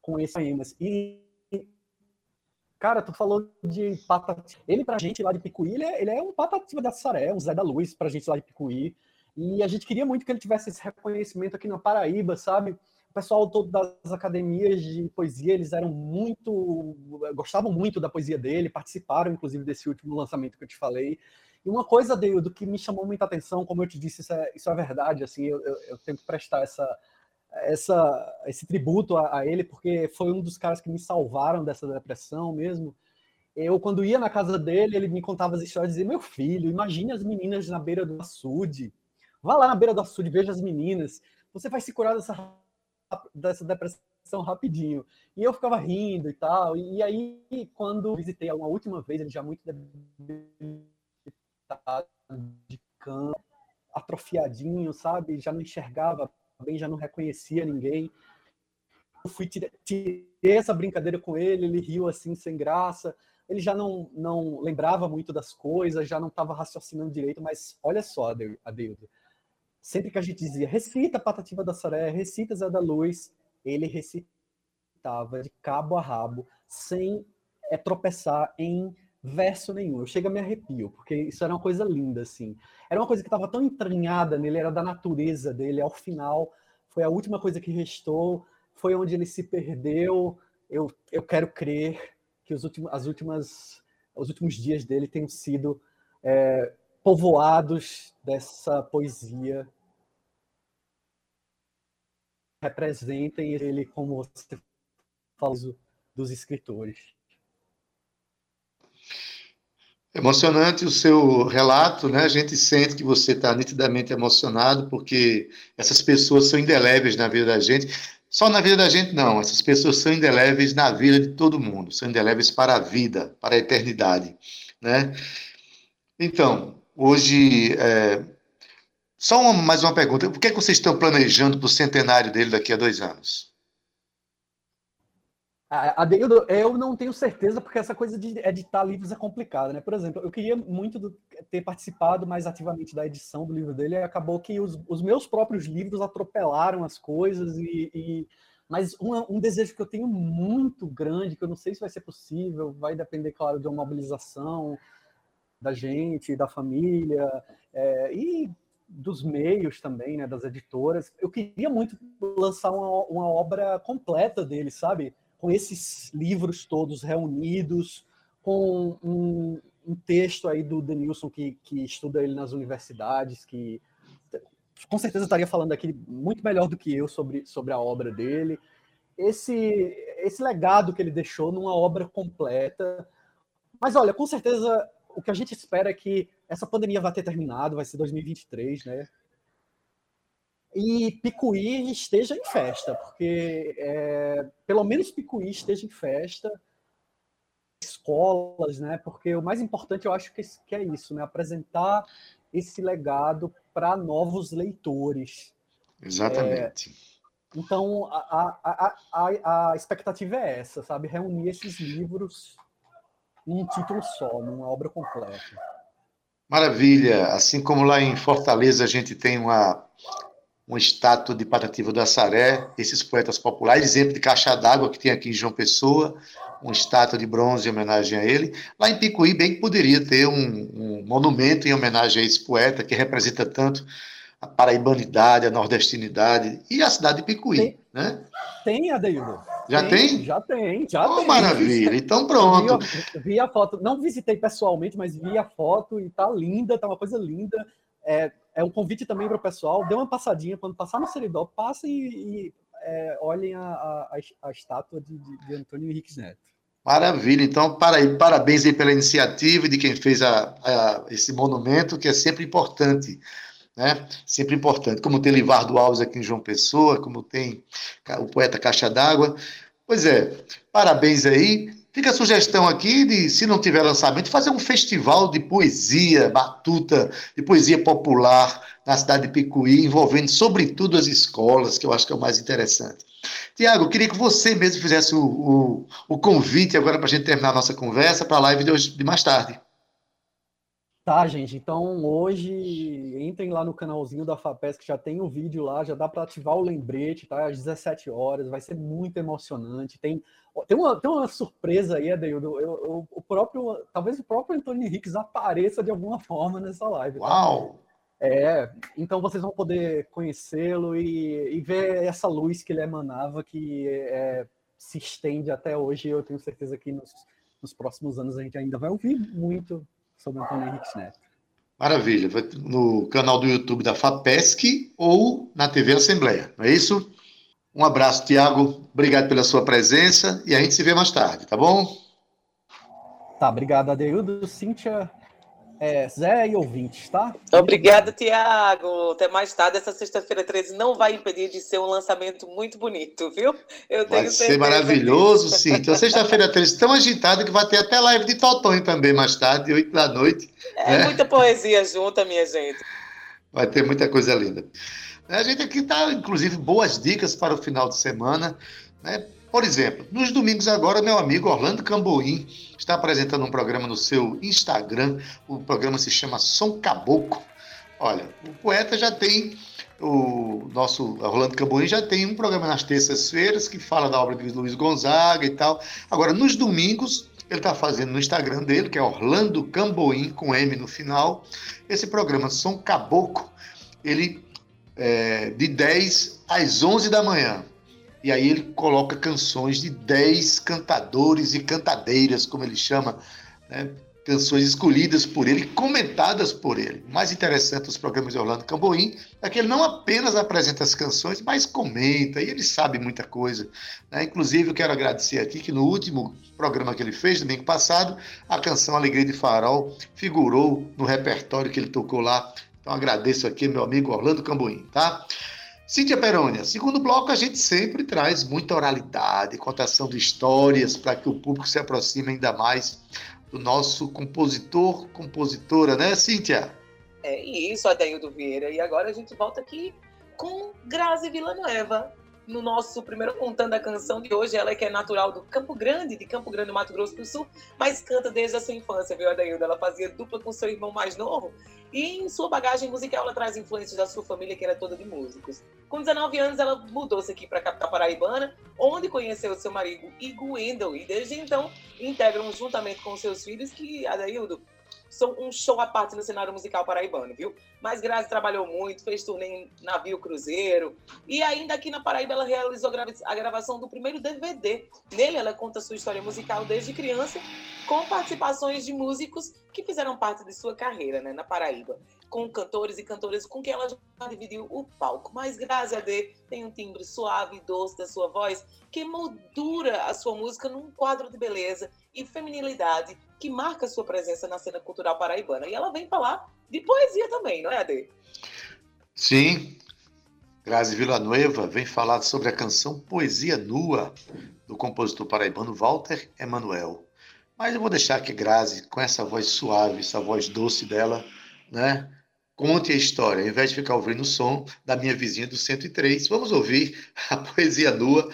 com esse poemas. E Cara, tu falou de Patativa. Ele, pra gente lá de Picuí, ele é, ele é um Patativa da Saré, um Zé da Luz pra gente lá de Picuí. E a gente queria muito que ele tivesse esse reconhecimento aqui na Paraíba, sabe? O pessoal todo das academias de poesia, eles eram muito. gostavam muito da poesia dele, participaram, inclusive, desse último lançamento que eu te falei. E uma coisa, do que me chamou muita atenção, como eu te disse, isso é, isso é verdade, assim, eu, eu, eu tenho que prestar essa, essa, esse tributo a, a, ele, porque foi um dos caras que me salvaram dessa depressão mesmo. Eu, quando ia na casa dele, ele me contava as histórias dizia: Meu filho, imagine as meninas na beira do açude. Vá lá na beira do açude, veja as meninas. Você vai se curar dessa, dessa depressão rapidinho. E eu ficava rindo e tal. E, aí, quando visitei uma última vez, ele já muito de campo, atrofiadinho, sabe? Já não enxergava bem, já não reconhecia ninguém. Eu fui tirei, essa brincadeira com ele, ele riu assim sem graça. Ele já não, não lembrava muito das coisas, já não estava raciocinando direito, mas olha só, Adeildo. Sempre que a gente dizia recita Patativa da Saré, recita Zé da Luz, ele recitava de cabo a rabo, sem é, tropeçar em verso nenhum. Eu chego a me arrepio, porque isso era uma coisa linda, assim. Era uma coisa que estava tão entranhada nele, era da natureza dele. Ao final, foi a última coisa que restou, foi onde ele se perdeu. Eu, eu quero crer que os últimos, as últimas, os últimos dias dele tenham sido é, povoados dessa poesia. Representem ele como você dos escritores. Emocionante o seu relato, né? A gente sente que você está nitidamente emocionado, porque essas pessoas são indeléveis na vida da gente. Só na vida da gente, não. Essas pessoas são indeléveis na vida de todo mundo. São indeléveis para a vida, para a eternidade, né? Então, hoje, é... só uma, mais uma pergunta. O que, é que vocês estão planejando para o centenário dele daqui a dois anos? Adeildo, eu não tenho certeza, porque essa coisa de editar livros é complicada, né? Por exemplo, eu queria muito do, ter participado mais ativamente da edição do livro dele, e acabou que os, os meus próprios livros atropelaram as coisas, e, e mas um, um, desejo que eu tenho muito grande, que eu não sei se vai ser possível, vai depender, claro, de uma mobilização da gente, da família, é, e dos meios também, né, das editoras. Eu queria muito lançar uma, uma obra completa dele, sabe? Com esses livros todos reunidos, com um, um texto aí do Denilson que, que estuda ele nas universidades, que com certeza estaria falando aqui muito melhor do que eu sobre, sobre a obra dele. Esse, esse legado que ele deixou numa obra completa. Mas olha, com certeza o que a gente espera é que essa pandemia vai ter terminado, vai ser 2023, né? E Picuí esteja em festa, porque é, pelo menos Picuí esteja em festa, escolas, né? Porque o mais importante eu acho que, que é isso, né? Apresentar esse legado para novos leitores. Exatamente. É, então a, a, a, a expectativa é essa, sabe? Reunir esses livros num título só, numa obra completa. Maravilha! Assim como lá em Fortaleza a gente tem uma uma estátua de Patativa do Assaré, esses poetas populares, exemplo de caixa d'água que tem aqui em João Pessoa, uma estátua de bronze em homenagem a ele. Lá em Picuí, bem que poderia ter um, um monumento em homenagem a esse poeta que representa tanto a paraibanidade, a nordestinidade e a cidade de Picuí, tem, né? Tem, Adeildo. Já tem? tem? Já tem, já oh, tem. Maravilha, então pronto. Vi, vi, a foto, não visitei pessoalmente, mas vi a foto e tá linda, tá uma coisa linda. É, é um convite também para o pessoal, dê uma passadinha, quando passar no Seridó, passem e, e é, olhem a, a, a estátua de, de, de, Antônio Henriques Neto. Maravilha, então para, parabéns aí pela iniciativa de quem fez a, a, esse monumento, que é sempre importante, né? Sempre importante, como tem Livardo Alves aqui em João Pessoa, como tem o poeta Caixa d'Água. Pois é, parabéns aí. Fica a sugestão aqui de, se não tiver lançamento, fazer um festival de poesia batuta, de poesia popular na cidade de Picuí, envolvendo sobretudo as escolas, que eu acho que é o mais interessante. Tiago, queria que você mesmo fizesse o, o, o convite agora para a gente terminar a nossa conversa para a live de, hoje, de mais tarde. Tá, gente. Então hoje entrem lá no canalzinho da FAPESC, já tem o um vídeo lá, já dá para ativar o lembrete, tá? Às 17 horas, vai ser muito emocionante. Tem, tem, uma, tem uma surpresa aí, Adeildo. Eu, eu, o próprio, talvez o próprio Antônio Henriques apareça de alguma forma nessa live. Tá? Uau! É, então vocês vão poder conhecê-lo e, e, ver essa luz que ele emanava, que é, se estende até hoje. Eu tenho certeza que nos, nos próximos anos a gente ainda vai ouvir muito sobre Antônio Henrique Neto. Maravilha. No canal do YouTube da FAPESC ou na TV Assembleia, não é isso? Um abraço, Tiago. Obrigado pela sua presença e a gente se vê mais tarde, tá bom? Tá, obrigado, Adeildo. Cíntia, é, Zé e ouvintes, tá? Obrigada, Tiago. Até mais tarde. Essa sexta-feira 13 não vai impedir de ser um lançamento muito bonito, viu? Eu tenho vai ser maravilhoso, sim. Então, sexta-feira 13 tão agitada que vai ter até live de Totonho também mais tarde, 8 da noite. É né? muita poesia junta, minha gente. Vai ter muita coisa linda. A gente aqui está, inclusive, boas dicas para o final de semana, né? Por exemplo, nos domingos agora, meu amigo Orlando Camboim está apresentando um programa no seu Instagram. O programa se chama Som Caboclo. Olha, o poeta já tem, o nosso Orlando Camboim já tem um programa nas terças-feiras que fala da obra de Luiz Gonzaga e tal. Agora, nos domingos, ele está fazendo no Instagram dele, que é Orlando Camboim, com M no final, esse programa Som Caboclo. Ele é de 10 às 11 da manhã. E aí ele coloca canções de 10 cantadores e cantadeiras, como ele chama, né? canções escolhidas por ele, comentadas por ele. O mais interessante dos programas de Orlando Camboim é que ele não apenas apresenta as canções, mas comenta, e ele sabe muita coisa. Né? Inclusive, eu quero agradecer aqui que no último programa que ele fez, domingo passado, a canção Alegria de Farol figurou no repertório que ele tocou lá. Então, agradeço aqui meu amigo Orlando Camboim, tá? Cíntia Perônia, segundo bloco, a gente sempre traz muita oralidade, contação de histórias para que o público se aproxime ainda mais do nosso compositor, compositora, né, Cíntia? É isso, Adaildo Vieira. E agora a gente volta aqui com Grazi Villanueva, no nosso primeiro contando a canção de hoje. Ela que é natural do Campo Grande, de Campo Grande, Mato Grosso do Sul, mas canta desde a sua infância, viu, Adaildo? Ela fazia dupla com seu irmão mais novo e em sua bagagem musical ela traz influências da sua família, que era toda de músicos. Com 19 anos, ela mudou-se aqui para a capital paraibana, onde conheceu seu marido Igu Wendel, e desde então integram juntamente com seus filhos, que, Adaildo, são um show à parte no cenário musical paraibano, viu? Mas Grazi trabalhou muito, fez turnê em navio cruzeiro. E ainda aqui na Paraíba ela realizou a gravação do primeiro DVD. Nele ela conta sua história musical desde criança, com participações de músicos que fizeram parte de sua carreira né, na Paraíba. Com cantores e cantoras com quem ela já dividiu o palco. Mas Grazi AD tem um timbre suave e doce da sua voz que moldura a sua música num quadro de beleza e feminilidade que marca sua presença na cena cultural paraibana. E ela vem falar de poesia também, não é, Ade? Sim. Grazi Villanueva vem falar sobre a canção Poesia Nua, do compositor paraibano Walter Emanuel. Mas eu vou deixar que Grazi, com essa voz suave, essa voz doce dela, né, conte a história. Ao invés de ficar ouvindo o som da minha vizinha do 103, vamos ouvir a poesia nua,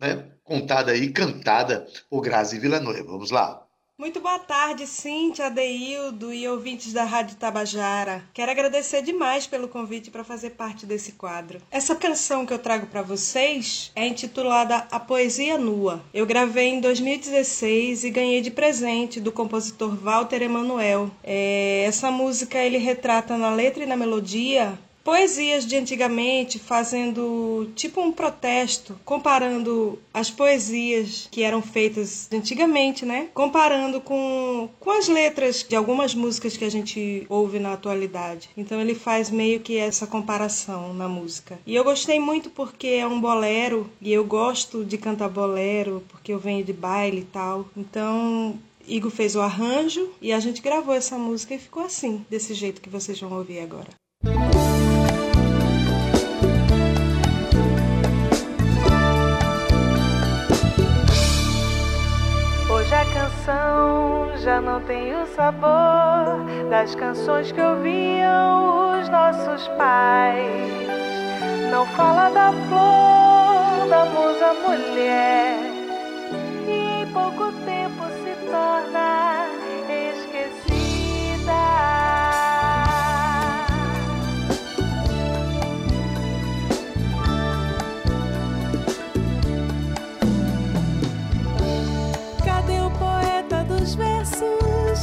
né, contada e cantada por Grazi Villanueva. Vamos lá. Muito boa tarde, Cíntia, Adeildo e ouvintes da Rádio Tabajara. Quero agradecer demais pelo convite para fazer parte desse quadro. Essa canção que eu trago para vocês é intitulada A Poesia Nua. Eu gravei em 2016 e ganhei de presente do compositor Walter Emanuel. É, essa música ele retrata na letra e na melodia poesias de antigamente fazendo tipo um protesto, comparando as poesias que eram feitas antigamente, né? Comparando com, com as letras de algumas músicas que a gente ouve na atualidade. Então ele faz meio que essa comparação na música. E eu gostei muito porque é um bolero e eu gosto de cantar bolero porque eu venho de baile e tal. Então Igor fez o arranjo e a gente gravou essa música e ficou assim, desse jeito que vocês vão ouvir agora. Canção já não tem o sabor das canções que ouviam os nossos pais. Não fala da flor, da musa mulher,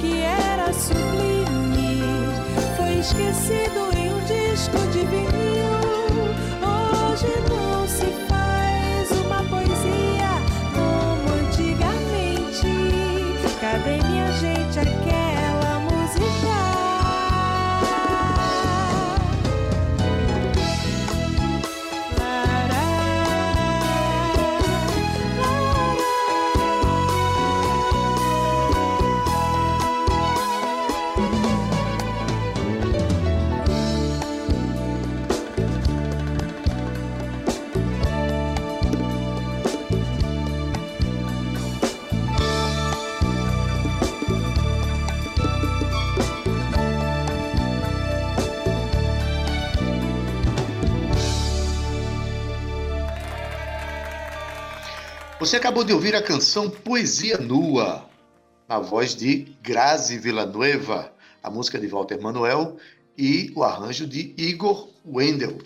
que era sublime foi esquecido em um disco divino. Você acabou de ouvir a canção Poesia Nua, na voz de Grazi Villanueva, a música de Walter Manuel e o arranjo de Igor Wendel.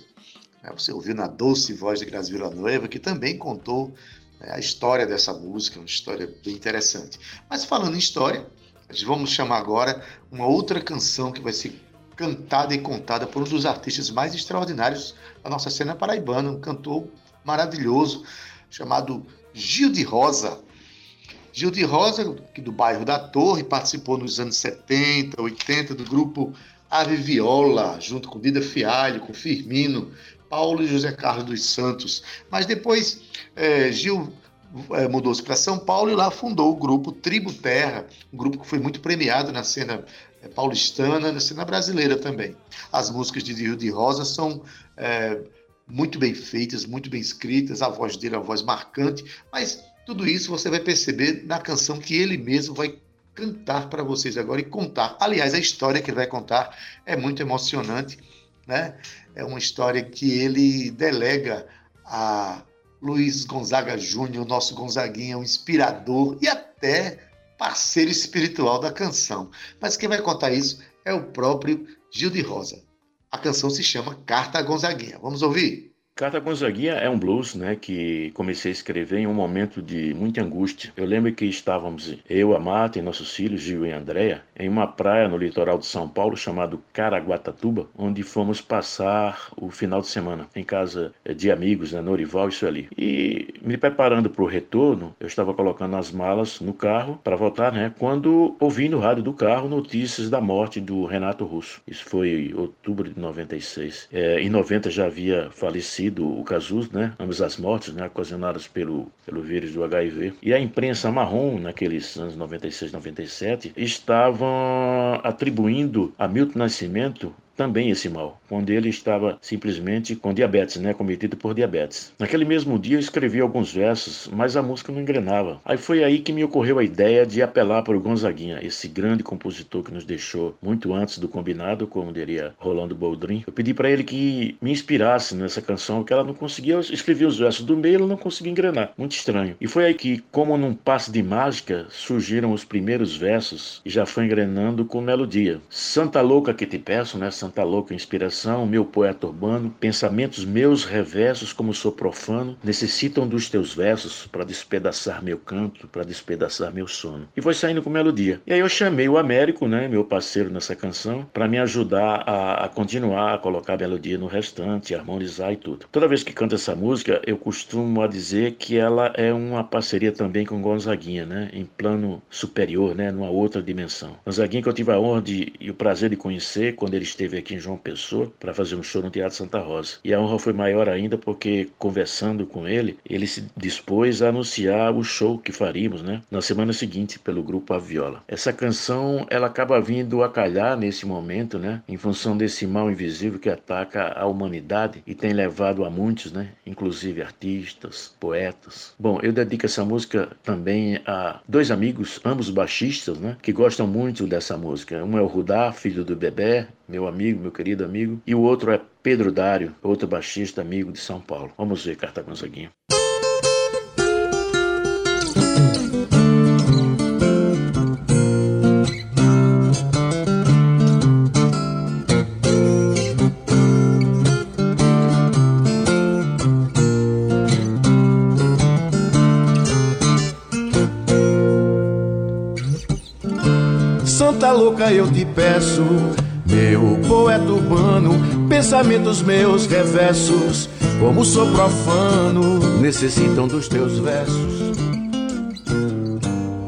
É, você ouviu na doce voz de Grazi Villanueva, que também contou né, a história dessa música, uma história bem interessante. Mas falando em história, vamos chamar agora uma outra canção que vai ser cantada e contada por um dos artistas mais extraordinários da nossa cena paraibana, um cantor maravilhoso chamado Gil de Rosa. Gil de Rosa, do bairro da Torre, participou nos anos 70, 80 do grupo Ave Viola, junto com Dida Fialho, com Firmino, Paulo e José Carlos dos Santos. Mas depois é, Gil é, mudou-se para São Paulo e lá fundou o grupo Tribo Terra, um grupo que foi muito premiado na cena é, paulistana, na cena brasileira também. As músicas de Rio de Rosa são é, muito bem feitas, muito bem escritas, a voz dele é uma voz marcante, mas tudo isso você vai perceber na canção que ele mesmo vai cantar para vocês agora e contar. Aliás, a história que ele vai contar é muito emocionante, né? É uma história que ele delega a Luiz Gonzaga Júnior, nosso Gonzaguinha, um inspirador e até parceiro espiritual da canção. Mas quem vai contar isso é o próprio Gil de Rosa. A canção se chama Carta Gonzaguinha. Vamos ouvir? Carta Gonzaguinha é um blues, né, que comecei a escrever em um momento de muita angústia. Eu lembro que estávamos, eu, a Marta e nossos filhos, Gil e Andréia, em uma praia no litoral de São Paulo chamado Caraguatatuba, onde fomos passar o final de semana em casa de amigos, né, Norival e Sueli. E me preparando para o retorno, eu estava colocando as malas no carro para voltar, né, quando ouvi no rádio do carro notícias da morte do Renato Russo. Isso foi outubro de 96. É, em 90 já havia falecido sido o Casus, né? Ambas as mortes, né? Ocasionadas pelo, pelo vírus do HIV. E a imprensa marrom, naqueles anos 96, 97, estavam atribuindo a Milton Nascimento também esse mal, quando ele estava simplesmente com diabetes, né, cometido por diabetes. Naquele mesmo dia eu escrevi alguns versos, mas a música não engrenava. Aí foi aí que me ocorreu a ideia de apelar para o Gonzaguinha, esse grande compositor que nos deixou muito antes do combinado, como diria Rolando Boldrin. Eu pedi para ele que me inspirasse nessa canção, que ela não conseguia escrever os versos do meio, ela não conseguia engrenar. Muito estranho. E foi aí que, como num passe de mágica, surgiram os primeiros versos e já foi engrenando com melodia. Santa louca que te peço, né? Santa louca inspiração, meu poeta urbano, pensamentos meus reversos, como sou profano, necessitam dos teus versos para despedaçar meu canto, para despedaçar meu sono. E foi saindo com melodia. E aí eu chamei o Américo, né, meu parceiro nessa canção, para me ajudar a, a, continuar a colocar a melodia no restante, harmonizar e tudo. Toda vez que canto essa música, eu costumo a dizer que ela é uma parceria também com Gonzaguinha, né, em plano superior, né, numa outra dimensão. Gonzaguinha que eu tive a honra de, e o prazer de conhecer quando ele esteve aqui em João Pessoa para fazer um show no Teatro Santa Rosa. E a honra foi maior ainda porque, conversando com ele, ele se dispôs a anunciar o show que faríamos né, na semana seguinte pelo grupo A Viola. Essa canção ela acaba vindo a calhar nesse momento, né, em função desse mal invisível que ataca a humanidade e tem levado a muitos, né, inclusive artistas, poetas. Bom, eu dedico essa música também a dois amigos, ambos baixistas, né, que gostam muito dessa música. Um é o Rudá, filho do Bebé, meu amigo, meu querido amigo, e o outro é Pedro Dário, outro baixista amigo de São Paulo. Vamos ver, Carta Gonzaguinha. Santa louca, eu te peço meu poeta urbano, pensamentos meus reversos, como sou profano, necessitam dos teus versos.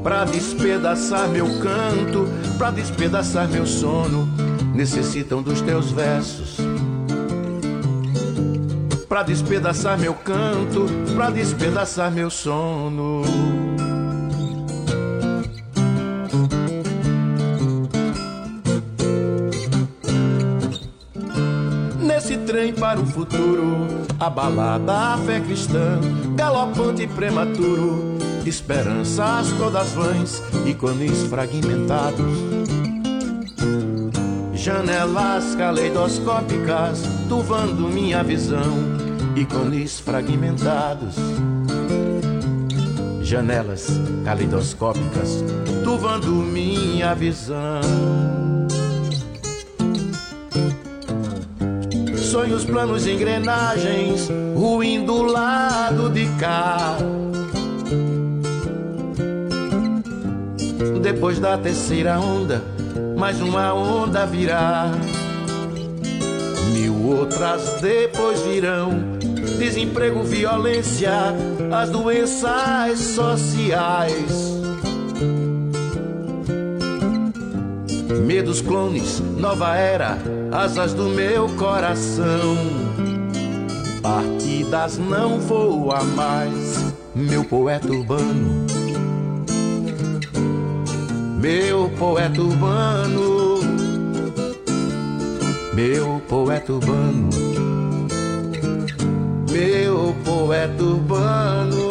Pra despedaçar meu canto, pra despedaçar meu sono, necessitam dos teus versos. Pra despedaçar meu canto, pra despedaçar meu sono. Para o futuro, abalada a fé cristã, galopante e prematuro, esperanças todas vãs, ícones fragmentados. Janelas caleidoscópicas, turvando minha visão, ícones fragmentados. janelas calidoscópicas, turvando minha visão. Sonhos, planos, engrenagens, ruim do lado de cá. Depois da terceira onda, mais uma onda virá. Mil outras depois virão desemprego, violência, as doenças sociais. Medos clones, nova era, asas do meu coração. Partidas não voa mais, meu poeta urbano. Meu poeta urbano, meu poeta urbano meu poeta urbano.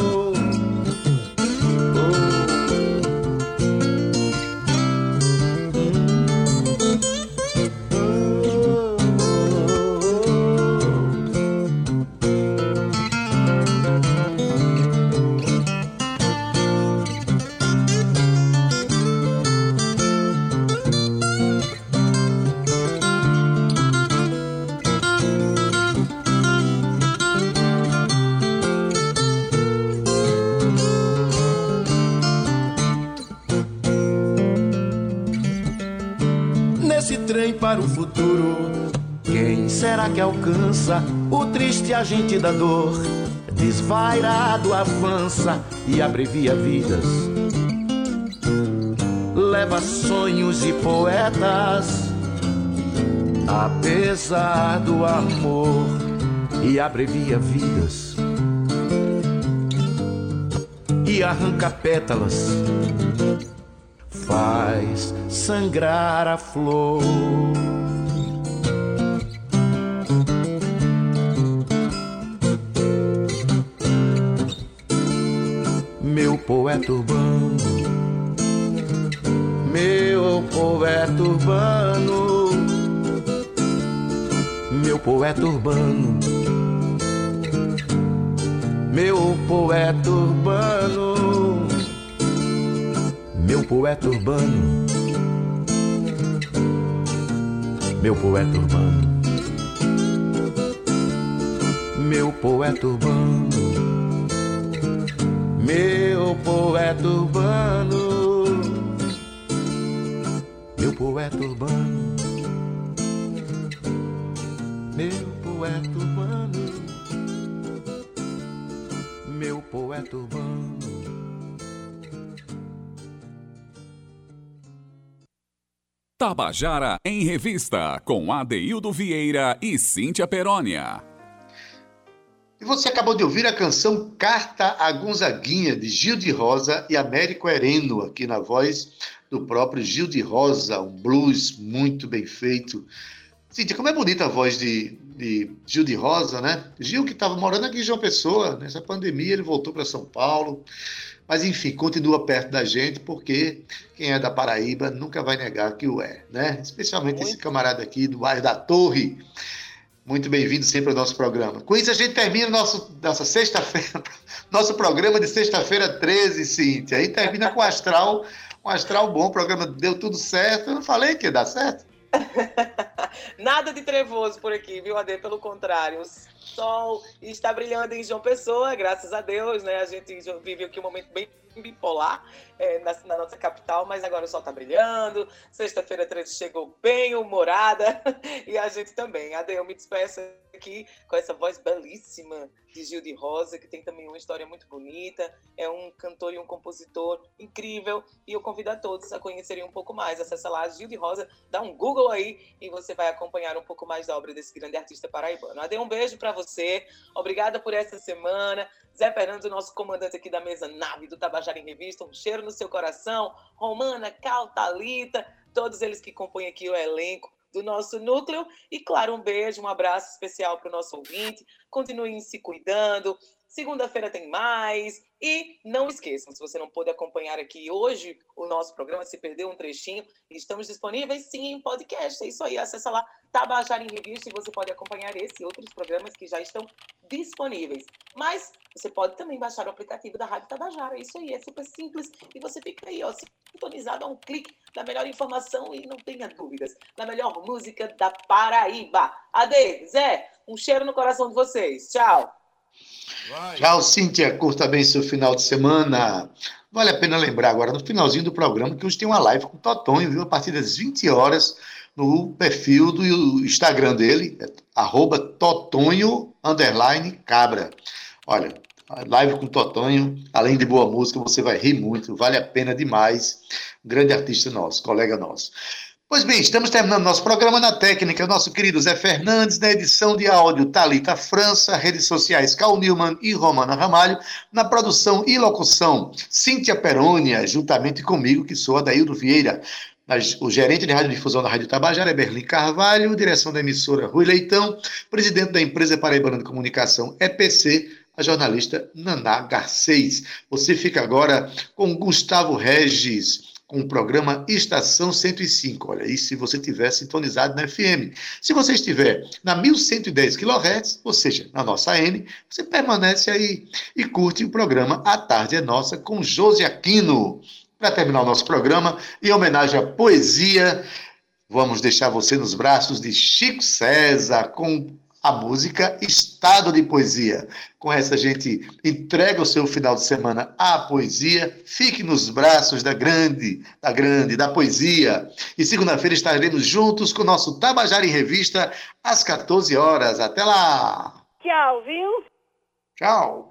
Que alcança o triste agente da dor? Desvairado avança e abrevia vidas. Leva sonhos e poetas, apesar do amor, e abrevia vidas. E arranca pétalas faz sangrar a flor. Meu poeta urbano, meu poeta urbano, meu poeta urbano, meu poeta urbano meu poeta urbano, meu poeta urbano, meu poeta urbano, meu poeta urbano, meu poeta urbano, meu poeta urbano, meu poeta urbano. Tabajara em Revista, com Adeildo Vieira e Cíntia Perónia. E você acabou de ouvir a canção Carta a Gonzaguinha, de Gil de Rosa e Américo Hereno, aqui na voz do próprio Gil de Rosa, um blues muito bem feito. Cíntia, como é bonita a voz de, de Gil de Rosa, né? Gil que estava morando aqui em João Pessoa, nessa pandemia ele voltou para São Paulo, mas, enfim, continua perto da gente, porque quem é da Paraíba nunca vai negar que o é, né? Especialmente Muito. esse camarada aqui do bairro da Torre. Muito bem-vindo sempre ao nosso programa. Com isso, a gente termina nosso, nossa sexta-feira, <laughs> nosso programa de sexta-feira 13, Cíntia. Aí termina com astral, um astral bom, o programa deu tudo certo. Eu não falei que ia dar certo? <laughs> Nada de trevoso por aqui, viu, Ade? Pelo contrário, o sol está brilhando em João Pessoa, graças a Deus, né? A gente vive aqui um momento bem bipolar é, na, na, nossa capital, mas agora o sol está brilhando, sexta-feira 13 chegou bem humorada <laughs> e a gente também. Ade, eu me despeço aqui com essa voz belíssima de Gil de Rosa, que tem também uma história muito bonita, é um cantor e um compositor incrível, e eu convido a todos a conhecerem um pouco mais. Acesse lá Gil de Rosa, dá um Google aí e você vai acompanhar um pouco mais da obra desse grande artista paraibano. Ade, um beijo para você, obrigada por essa semana. Zé Fernandes, nosso comandante aqui da mesa nave do Tabajara em Revista, um cheiro no seu coração. Romana, Cal, Thalita, todos eles que compõem aqui o elenco do nosso núcleo. E, claro, um beijo, um abraço especial para o nosso ouvinte. Continuem se cuidando, Segunda-feira tem mais. E não esqueçam, se você não pôde acompanhar aqui hoje o nosso programa, se perdeu um trechinho, estamos disponíveis sim em podcast. É isso aí, acessa lá Tabajara em Revista e você pode acompanhar esse e outros programas que já estão disponíveis. Mas você pode também baixar o aplicativo da Rádio Tabajara. Isso aí, é super simples. E você fica aí, ó, sintonizado a um clique da melhor informação e não tenha dúvidas, da melhor música da Paraíba. Ade, Zé, um cheiro no coração de vocês. Tchau. Tchau, Cíntia. Curta bem seu final de semana. Vale a pena lembrar agora, no finalzinho do programa, que hoje tem uma live com o Totonho, viu? A partir das 20 horas, no perfil do Instagram dele, é arroba Totonho Cabra. Olha, live com o Totonho, além de boa música, você vai rir muito, vale a pena demais. Grande artista nosso, colega nosso. Pois bem, estamos terminando nosso programa na técnica. Nosso querido Zé Fernandes, na edição de áudio Talita França, redes sociais Cal Newman e Romana Ramalho, na produção e locução Cíntia Perônia, juntamente comigo, que sou Adaildo Vieira. O gerente de radiodifusão da Rádio Tabajara é Berlim Carvalho, direção da emissora Rui Leitão, presidente da empresa Paraibana de Comunicação EPC, a jornalista Naná Garcês. Você fica agora com Gustavo Regis com o programa Estação 105. Olha, e se você estiver sintonizado na FM. Se você estiver na 1110 kHz, ou seja, na nossa N, você permanece aí e curte o programa A Tarde é Nossa com Josi Aquino. Para terminar o nosso programa, em homenagem à poesia, vamos deixar você nos braços de Chico César com a música Estado de Poesia. Com essa, a gente entrega o seu final de semana à poesia. Fique nos braços da grande, da grande, da poesia. E segunda-feira estaremos juntos com o nosso Tabajara em Revista às 14 horas. Até lá! Tchau, viu? Tchau!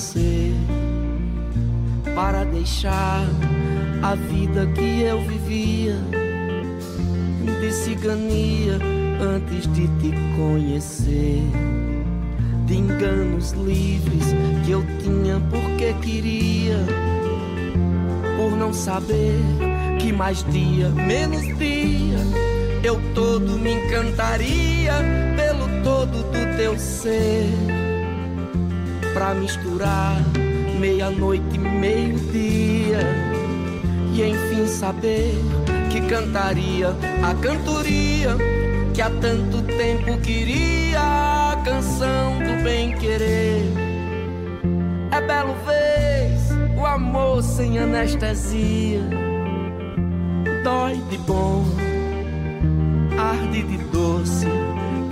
Você para deixar a vida que eu vivia de cigania antes de te conhecer. De enganos livres que eu tinha porque queria por não saber que mais dia menos dia eu todo me encantaria pelo todo do teu ser, pra misturar meia-noite e meio-dia, e enfim saber que cantaria a cantoria que há tanto tempo queria, a canção do bem-querer. É belo vez o amor sem anestesia, dói de bom arde de doce,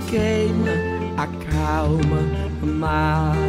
queima, acalma, mata,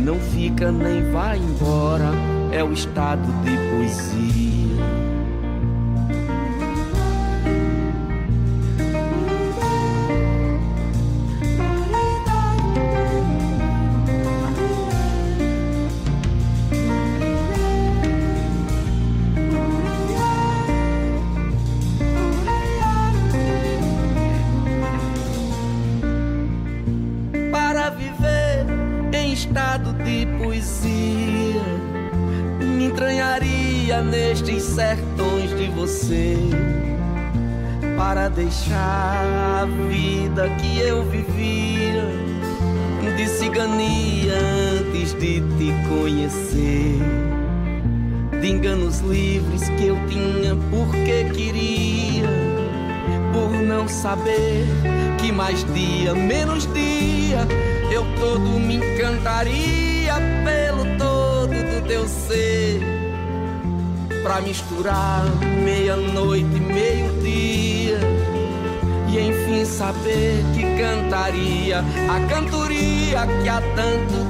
Não fica nem vai embora, é o estado de poesia. Todo me encantaria pelo todo do teu ser. Pra misturar meia-noite e meio-dia. E enfim saber que cantaria a cantoria que há tanto